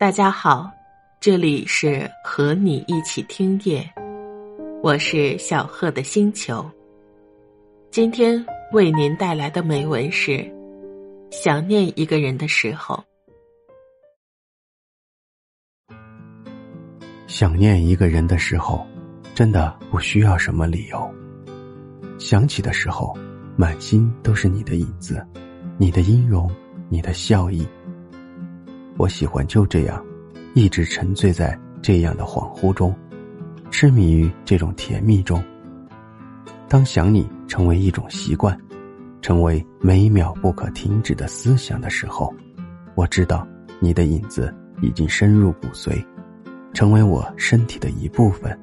大家好，这里是和你一起听夜，我是小贺的星球。今天为您带来的美文是：想念一个人的时候，想念一个人的时候，真的不需要什么理由。想起的时候，满心都是你的影子，你的音容，你的笑意。我喜欢就这样，一直沉醉在这样的恍惚中，痴迷于这种甜蜜中。当想你成为一种习惯，成为每秒不可停止的思想的时候，我知道你的影子已经深入骨髓，成为我身体的一部分，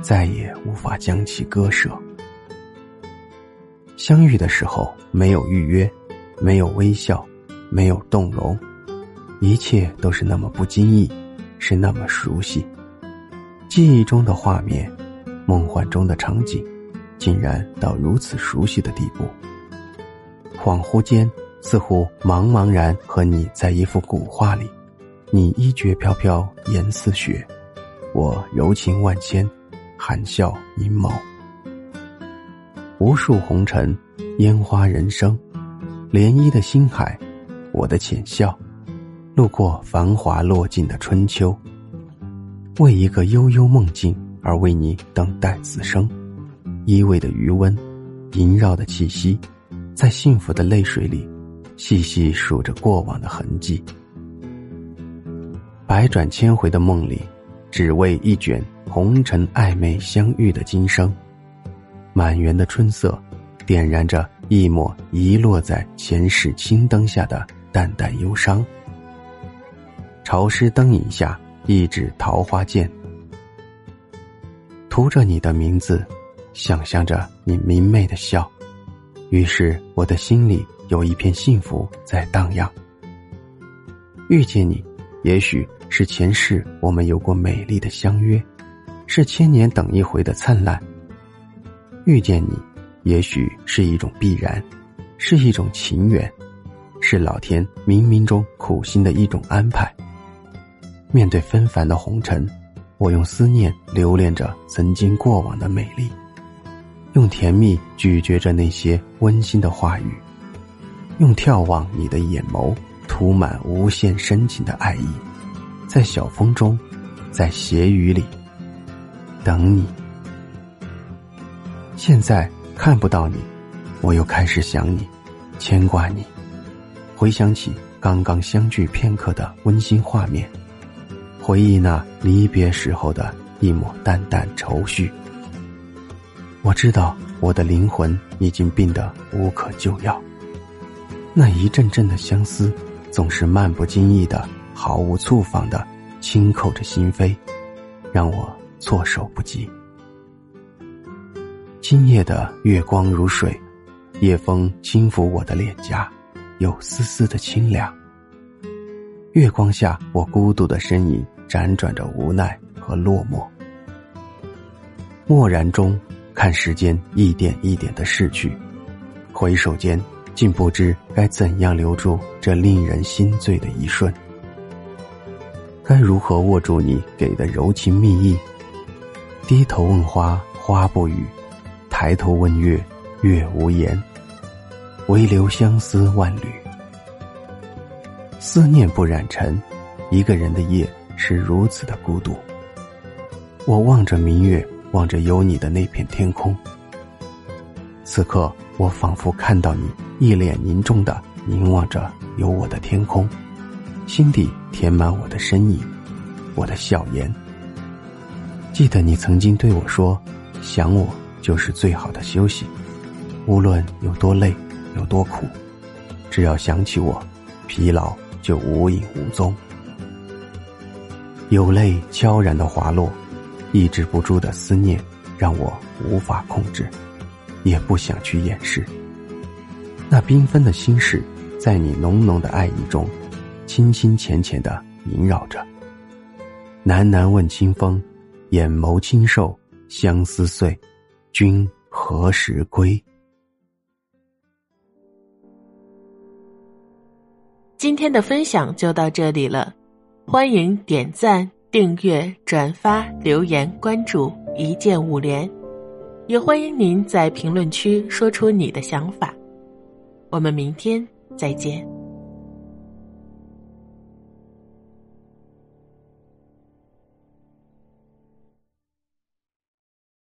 再也无法将其割舍。相遇的时候没有预约，没有微笑，没有动容。一切都是那么不经意，是那么熟悉。记忆中的画面，梦幻中的场景，竟然到如此熟悉的地步。恍惚间，似乎茫茫然和你在一幅古画里，你衣绝飘飘，颜似雪；我柔情万千，含笑凝眸。无数红尘，烟花人生，涟漪的星海，我的浅笑。路过繁华落尽的春秋，为一个悠悠梦境而为你等待此生，依偎的余温，萦绕的气息，在幸福的泪水里，细细数着过往的痕迹。百转千回的梦里，只为一卷红尘暧昧相遇的今生。满园的春色，点燃着一抹遗落在前世青灯下的淡淡忧伤。潮湿灯影下，一指桃花剑，涂着你的名字，想象着你明媚的笑，于是我的心里有一片幸福在荡漾。遇见你，也许是前世我们有过美丽的相约，是千年等一回的灿烂。遇见你，也许是一种必然，是一种情缘，是老天冥冥中苦心的一种安排。面对纷繁的红尘，我用思念留恋着曾经过往的美丽，用甜蜜咀嚼着那些温馨的话语，用眺望你的眼眸涂满无限深情的爱意，在小风中，在斜雨里，等你。现在看不到你，我又开始想你，牵挂你，回想起刚刚相聚片刻的温馨画面。回忆那离别时候的一抹淡淡愁绪。我知道我的灵魂已经病得无可救药。那一阵阵的相思，总是漫不经意的、毫无触访的轻扣着心扉，让我措手不及。今夜的月光如水，夜风轻抚我的脸颊，有丝丝的清凉。月光下，我孤独的身影。辗转着无奈和落寞，漠然中看时间一点一点的逝去，回首间竟不知该怎样留住这令人心醉的一瞬。该如何握住你给的柔情蜜意？低头问花，花不语；抬头问月，月无言。唯留相思万缕，思念不染尘，一个人的夜。是如此的孤独。我望着明月，望着有你的那片天空。此刻，我仿佛看到你一脸凝重的凝望着有我的天空，心底填满我的身影，我的笑颜。记得你曾经对我说：“想我就是最好的休息，无论有多累，有多苦，只要想起我，疲劳就无影无踪。”有泪悄然的滑落，抑制不住的思念让我无法控制，也不想去掩饰。那缤纷的心事，在你浓浓的爱意中，清清浅浅的萦绕着。喃喃问清风，眼眸清瘦，相思碎，君何时归？今天的分享就到这里了。欢迎点赞、订阅、转发、留言、关注，一键五连。也欢迎您在评论区说出你的想法。我们明天再见。